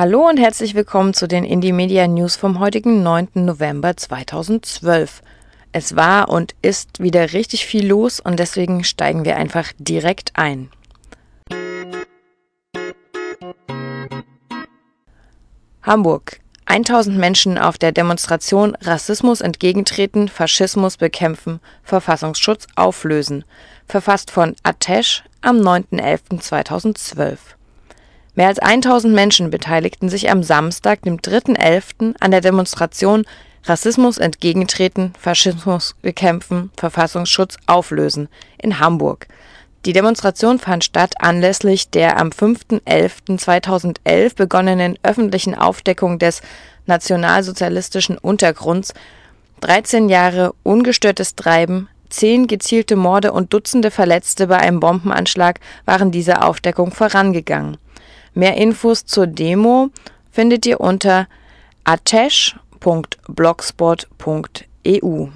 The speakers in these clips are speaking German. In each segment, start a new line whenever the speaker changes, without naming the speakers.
Hallo und herzlich willkommen zu den Indie Media News vom heutigen 9. November 2012. Es war und ist wieder richtig viel los und deswegen steigen wir einfach direkt ein. Hamburg. 1000 Menschen auf der Demonstration Rassismus entgegentreten, Faschismus bekämpfen, Verfassungsschutz auflösen. Verfasst von Atesh am 9.11.2012. Mehr als 1000 Menschen beteiligten sich am Samstag, dem 3.11., an der Demonstration Rassismus entgegentreten, Faschismus bekämpfen, Verfassungsschutz auflösen in Hamburg. Die Demonstration fand statt anlässlich der am 5.11.2011 begonnenen öffentlichen Aufdeckung des nationalsozialistischen Untergrunds, 13 Jahre ungestörtes Treiben, zehn gezielte Morde und Dutzende Verletzte bei einem Bombenanschlag waren dieser Aufdeckung vorangegangen. Mehr Infos zur Demo findet ihr unter atesh.blogspot.eu.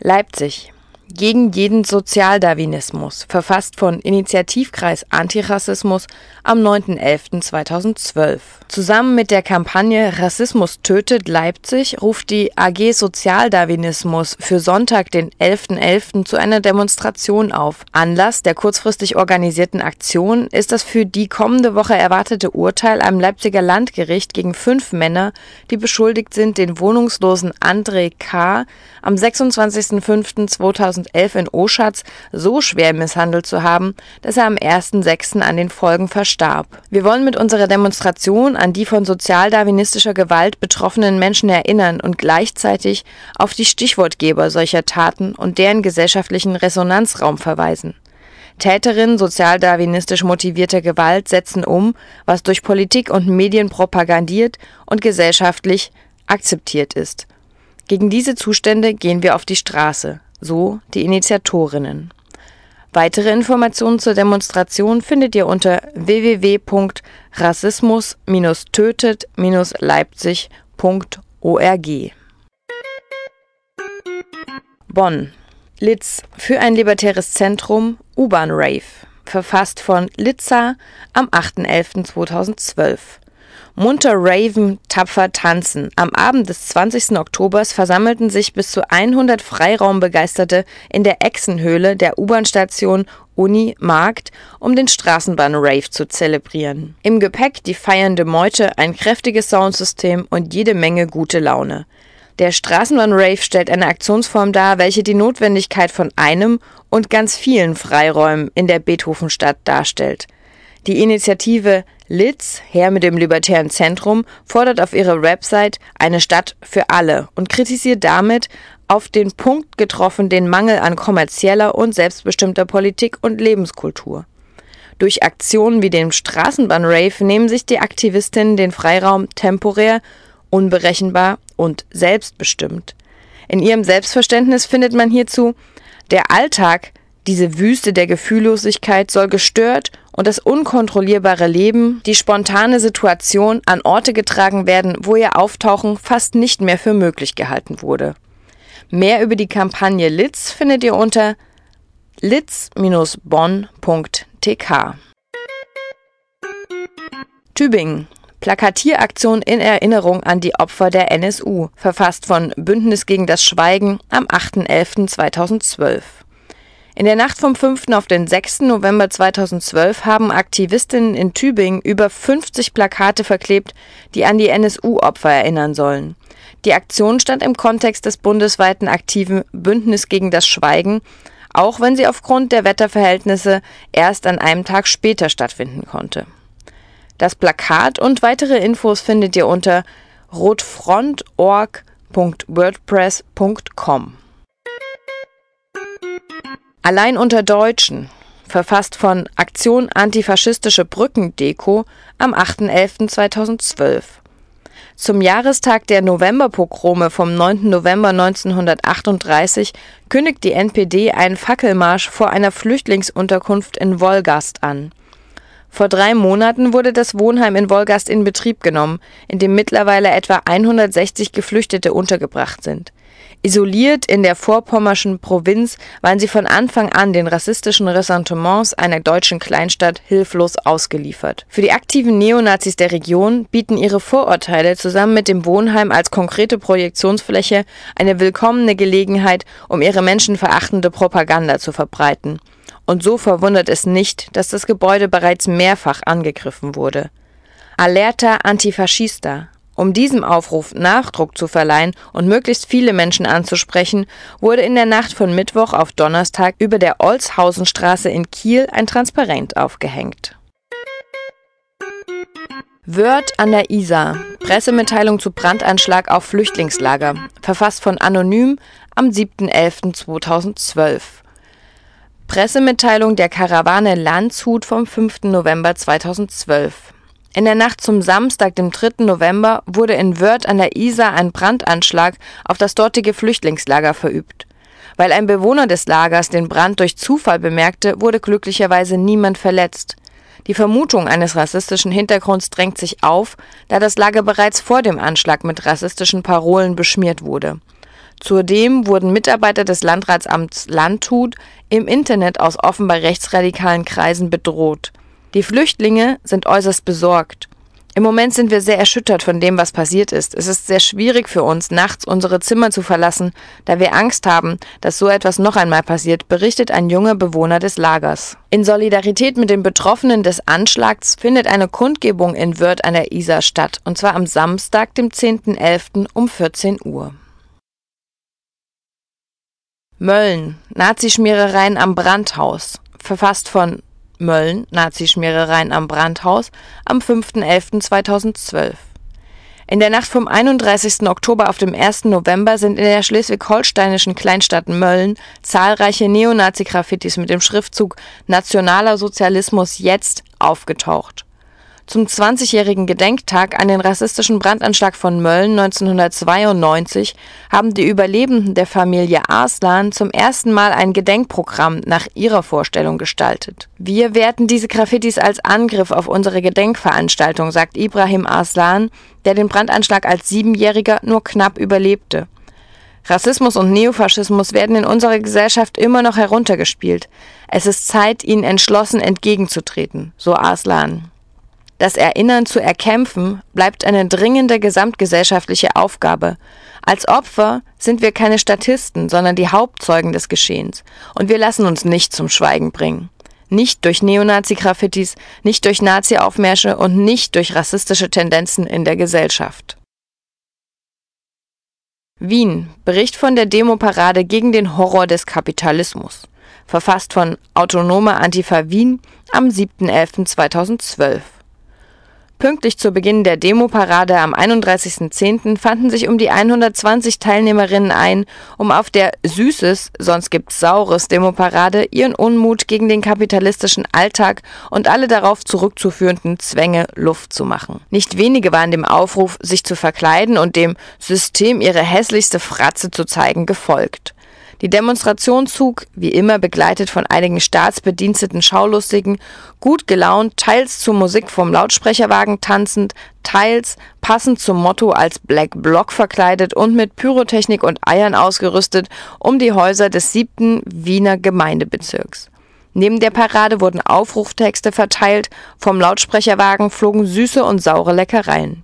Leipzig gegen jeden Sozialdarwinismus, verfasst von Initiativkreis Antirassismus am 9.11.2012. Zusammen mit der Kampagne Rassismus tötet Leipzig ruft die AG Sozialdarwinismus für Sonntag, den 11.11. .11. zu einer Demonstration auf. Anlass der kurzfristig organisierten Aktion ist das für die kommende Woche erwartete Urteil am Leipziger Landgericht gegen fünf Männer, die beschuldigt sind, den wohnungslosen André K. am 26.05.2012 2011 in Oschatz so schwer misshandelt zu haben, dass er am 1.6. an den Folgen verstarb. Wir wollen mit unserer Demonstration an die von sozialdarwinistischer Gewalt betroffenen Menschen erinnern und gleichzeitig auf die Stichwortgeber solcher Taten und deren gesellschaftlichen Resonanzraum verweisen. Täterinnen sozialdarwinistisch motivierter Gewalt setzen um, was durch Politik und Medien propagandiert und gesellschaftlich akzeptiert ist. Gegen diese Zustände gehen wir auf die Straße so die Initiatorinnen. Weitere Informationen zur Demonstration findet ihr unter www.rassismus-tötet-leipzig.org. Bonn. Litz für ein libertäres Zentrum U-Bahn Rave. Verfasst von Litza am 8.11.2012. Munter Raven, tapfer tanzen. Am Abend des 20. Oktobers versammelten sich bis zu 100 Freiraumbegeisterte in der Echsenhöhle der U-Bahn-Station Uni Markt, um den Straßenbahn-Rave zu zelebrieren. Im Gepäck die feiernde Meute, ein kräftiges Soundsystem und jede Menge gute Laune. Der Straßenbahn-Rave stellt eine Aktionsform dar, welche die Notwendigkeit von einem und ganz vielen Freiräumen in der Beethovenstadt darstellt. Die Initiative Litz, her mit dem Libertären Zentrum, fordert auf ihrer Website eine Stadt für alle und kritisiert damit auf den Punkt getroffen den Mangel an kommerzieller und selbstbestimmter Politik und Lebenskultur. Durch Aktionen wie den Straßenbahn-Rave nehmen sich die Aktivistinnen den Freiraum temporär, unberechenbar und selbstbestimmt. In ihrem Selbstverständnis findet man hierzu, der Alltag, diese Wüste der Gefühllosigkeit soll gestört und das unkontrollierbare Leben, die spontane Situation an Orte getragen werden, wo ihr Auftauchen fast nicht mehr für möglich gehalten wurde. Mehr über die Kampagne Litz findet ihr unter litz-bonn.tk. Tübingen. Plakatieraktion in Erinnerung an die Opfer der NSU, verfasst von Bündnis gegen das Schweigen am 8.11.2012. In der Nacht vom 5. auf den 6. November 2012 haben Aktivistinnen in Tübingen über 50 Plakate verklebt, die an die NSU-Opfer erinnern sollen. Die Aktion stand im Kontext des bundesweiten aktiven Bündnis gegen das Schweigen, auch wenn sie aufgrund der Wetterverhältnisse erst an einem Tag später stattfinden konnte. Das Plakat und weitere Infos findet ihr unter rotfront.org.wordpress.com. Allein unter Deutschen, verfasst von Aktion Antifaschistische Brückendeko am 8.11.2012. Zum Jahrestag der Novemberpogrome vom 9. November 1938 kündigt die NPD einen Fackelmarsch vor einer Flüchtlingsunterkunft in Wolgast an. Vor drei Monaten wurde das Wohnheim in Wolgast in Betrieb genommen, in dem mittlerweile etwa 160 Geflüchtete untergebracht sind. Isoliert in der vorpommerschen Provinz waren sie von Anfang an den rassistischen Ressentiments einer deutschen Kleinstadt hilflos ausgeliefert. Für die aktiven Neonazis der Region bieten ihre Vorurteile zusammen mit dem Wohnheim als konkrete Projektionsfläche eine willkommene Gelegenheit, um ihre menschenverachtende Propaganda zu verbreiten. Und so verwundert es nicht, dass das Gebäude bereits mehrfach angegriffen wurde. Alerta Antifaschista um diesem Aufruf Nachdruck zu verleihen und möglichst viele Menschen anzusprechen, wurde in der Nacht von Mittwoch auf Donnerstag über der Olshausenstraße in Kiel ein Transparent aufgehängt. Wörth an der Isar. Pressemitteilung zu Brandanschlag auf Flüchtlingslager. Verfasst von Anonym am 7.11.2012. Pressemitteilung der Karawane Landshut vom 5. November 2012. In der Nacht zum Samstag, dem 3. November, wurde in Wörth an der Isar ein Brandanschlag auf das dortige Flüchtlingslager verübt. Weil ein Bewohner des Lagers den Brand durch Zufall bemerkte, wurde glücklicherweise niemand verletzt. Die Vermutung eines rassistischen Hintergrunds drängt sich auf, da das Lager bereits vor dem Anschlag mit rassistischen Parolen beschmiert wurde. Zudem wurden Mitarbeiter des Landratsamts Landshut im Internet aus offenbar rechtsradikalen Kreisen bedroht. Die Flüchtlinge sind äußerst besorgt. Im Moment sind wir sehr erschüttert von dem, was passiert ist. Es ist sehr schwierig für uns, nachts unsere Zimmer zu verlassen, da wir Angst haben, dass so etwas noch einmal passiert, berichtet ein junger Bewohner des Lagers. In Solidarität mit den Betroffenen des Anschlags findet eine Kundgebung in Wörth an der Isar statt, und zwar am Samstag, dem 10.11. um 14 Uhr. Mölln, Nazischmierereien am Brandhaus, verfasst von Mölln Nazischmierereien am Brandhaus am 5.11.2012. In der Nacht vom 31. Oktober auf dem 1. November sind in der schleswig-holsteinischen Kleinstadt Mölln zahlreiche Neonazi-Graffitis mit dem Schriftzug Nationaler Sozialismus jetzt aufgetaucht zum 20-jährigen Gedenktag an den rassistischen Brandanschlag von Mölln 1992 haben die Überlebenden der Familie Arslan zum ersten Mal ein Gedenkprogramm nach ihrer Vorstellung gestaltet. Wir werten diese Graffitis als Angriff auf unsere Gedenkveranstaltung, sagt Ibrahim Arslan, der den Brandanschlag als Siebenjähriger nur knapp überlebte. Rassismus und Neofaschismus werden in unserer Gesellschaft immer noch heruntergespielt. Es ist Zeit, ihnen entschlossen entgegenzutreten, so Arslan. Das Erinnern zu erkämpfen bleibt eine dringende gesamtgesellschaftliche Aufgabe. Als Opfer sind wir keine Statisten, sondern die Hauptzeugen des Geschehens. Und wir lassen uns nicht zum Schweigen bringen. Nicht durch Neonazi-Graffitis, nicht durch Nazi-Aufmärsche und nicht durch rassistische Tendenzen in der Gesellschaft. Wien. Bericht von der Demoparade gegen den Horror des Kapitalismus. Verfasst von Autonome Antifa Wien am 7.11.2012. Pünktlich zu Beginn der Demoparade am 31.10. fanden sich um die 120 Teilnehmerinnen ein, um auf der Süßes, sonst gibt's Saures Demoparade ihren Unmut gegen den kapitalistischen Alltag und alle darauf zurückzuführenden Zwänge Luft zu machen. Nicht wenige waren dem Aufruf, sich zu verkleiden und dem System ihre hässlichste Fratze zu zeigen, gefolgt. Die Demonstration zog, wie immer begleitet von einigen staatsbediensteten Schaulustigen, gut gelaunt, teils zur Musik vom Lautsprecherwagen tanzend, teils passend zum Motto als Black Block verkleidet und mit Pyrotechnik und Eiern ausgerüstet, um die Häuser des siebten Wiener Gemeindebezirks. Neben der Parade wurden Aufruftexte verteilt, vom Lautsprecherwagen flogen süße und saure Leckereien.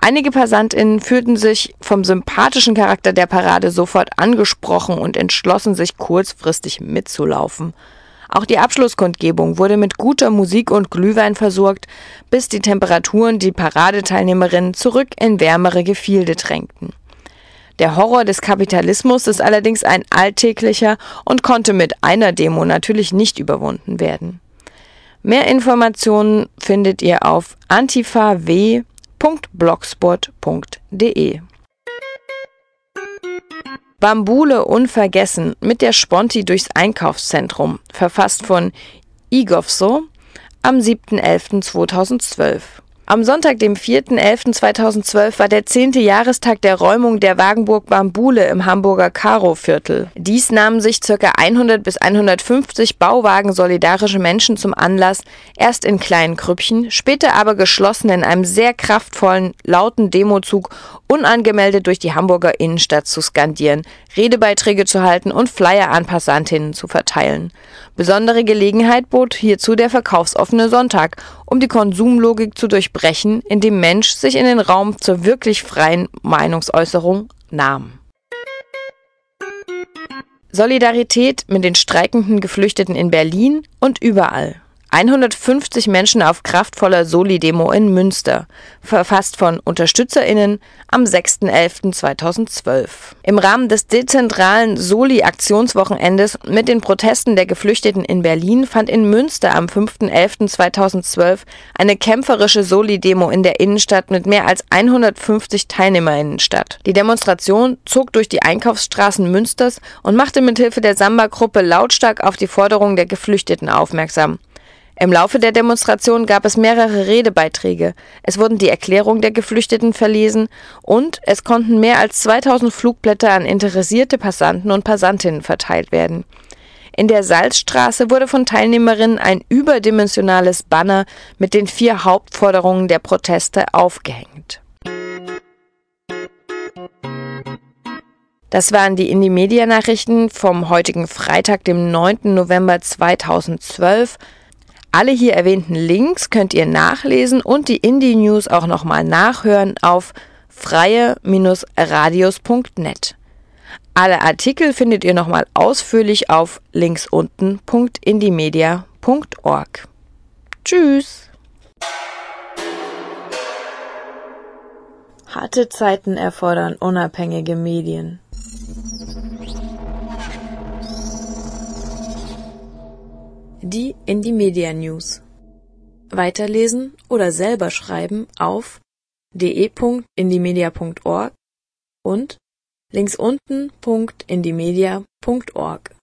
Einige PassantInnen fühlten sich vom sympathischen Charakter der Parade sofort angesprochen und entschlossen sich kurzfristig mitzulaufen. Auch die Abschlusskundgebung wurde mit guter Musik und Glühwein versorgt, bis die Temperaturen die Paradeteilnehmerinnen zurück in wärmere Gefilde drängten. Der Horror des Kapitalismus ist allerdings ein alltäglicher und konnte mit einer Demo natürlich nicht überwunden werden. Mehr Informationen findet ihr auf antifa.w www.blogspot.de Bambule unvergessen mit der Sponti durchs Einkaufszentrum, verfasst von Igovso am 7.11.2012. Am Sonntag, dem 4.11.2012, war der zehnte Jahrestag der Räumung der Wagenburg Bambule im Hamburger Karo-Viertel. Dies nahmen sich ca. 100 bis 150 Bauwagen-solidarische Menschen zum Anlass, erst in kleinen Krüppchen, später aber geschlossen in einem sehr kraftvollen, lauten Demozug unangemeldet durch die Hamburger Innenstadt zu skandieren, Redebeiträge zu halten und Flyer an Passantinnen zu verteilen. Besondere Gelegenheit bot hierzu der verkaufsoffene Sonntag, um die Konsumlogik zu durchbrechen, indem Mensch sich in den Raum zur wirklich freien Meinungsäußerung nahm. Solidarität mit den streikenden Geflüchteten in Berlin und überall. 150 Menschen auf kraftvoller Soli-Demo in Münster, verfasst von UnterstützerInnen am 6.11.2012. Im Rahmen des dezentralen Soli-Aktionswochenendes mit den Protesten der Geflüchteten in Berlin fand in Münster am 5.11.2012 eine kämpferische Soli-Demo in der Innenstadt mit mehr als 150 TeilnehmerInnen statt. Die Demonstration zog durch die Einkaufsstraßen Münsters und machte mithilfe der Samba-Gruppe lautstark auf die Forderungen der Geflüchteten aufmerksam. Im Laufe der Demonstration gab es mehrere Redebeiträge, es wurden die Erklärungen der Geflüchteten verlesen und es konnten mehr als 2000 Flugblätter an interessierte Passanten und Passantinnen verteilt werden. In der Salzstraße wurde von Teilnehmerinnen ein überdimensionales Banner mit den vier Hauptforderungen der Proteste aufgehängt. Das waren die Indie-Media-Nachrichten vom heutigen Freitag, dem 9. November 2012. Alle hier erwähnten Links könnt ihr nachlesen und die Indie News auch nochmal nachhören auf freie-radios.net. Alle Artikel findet ihr nochmal ausführlich auf linksunten.indiemedia.org. Tschüss!
Harte Zeiten erfordern unabhängige Medien. Die Indie Media News. Weiterlesen oder selber schreiben auf de.indiemedia.org und linksunten.indiemedia.org.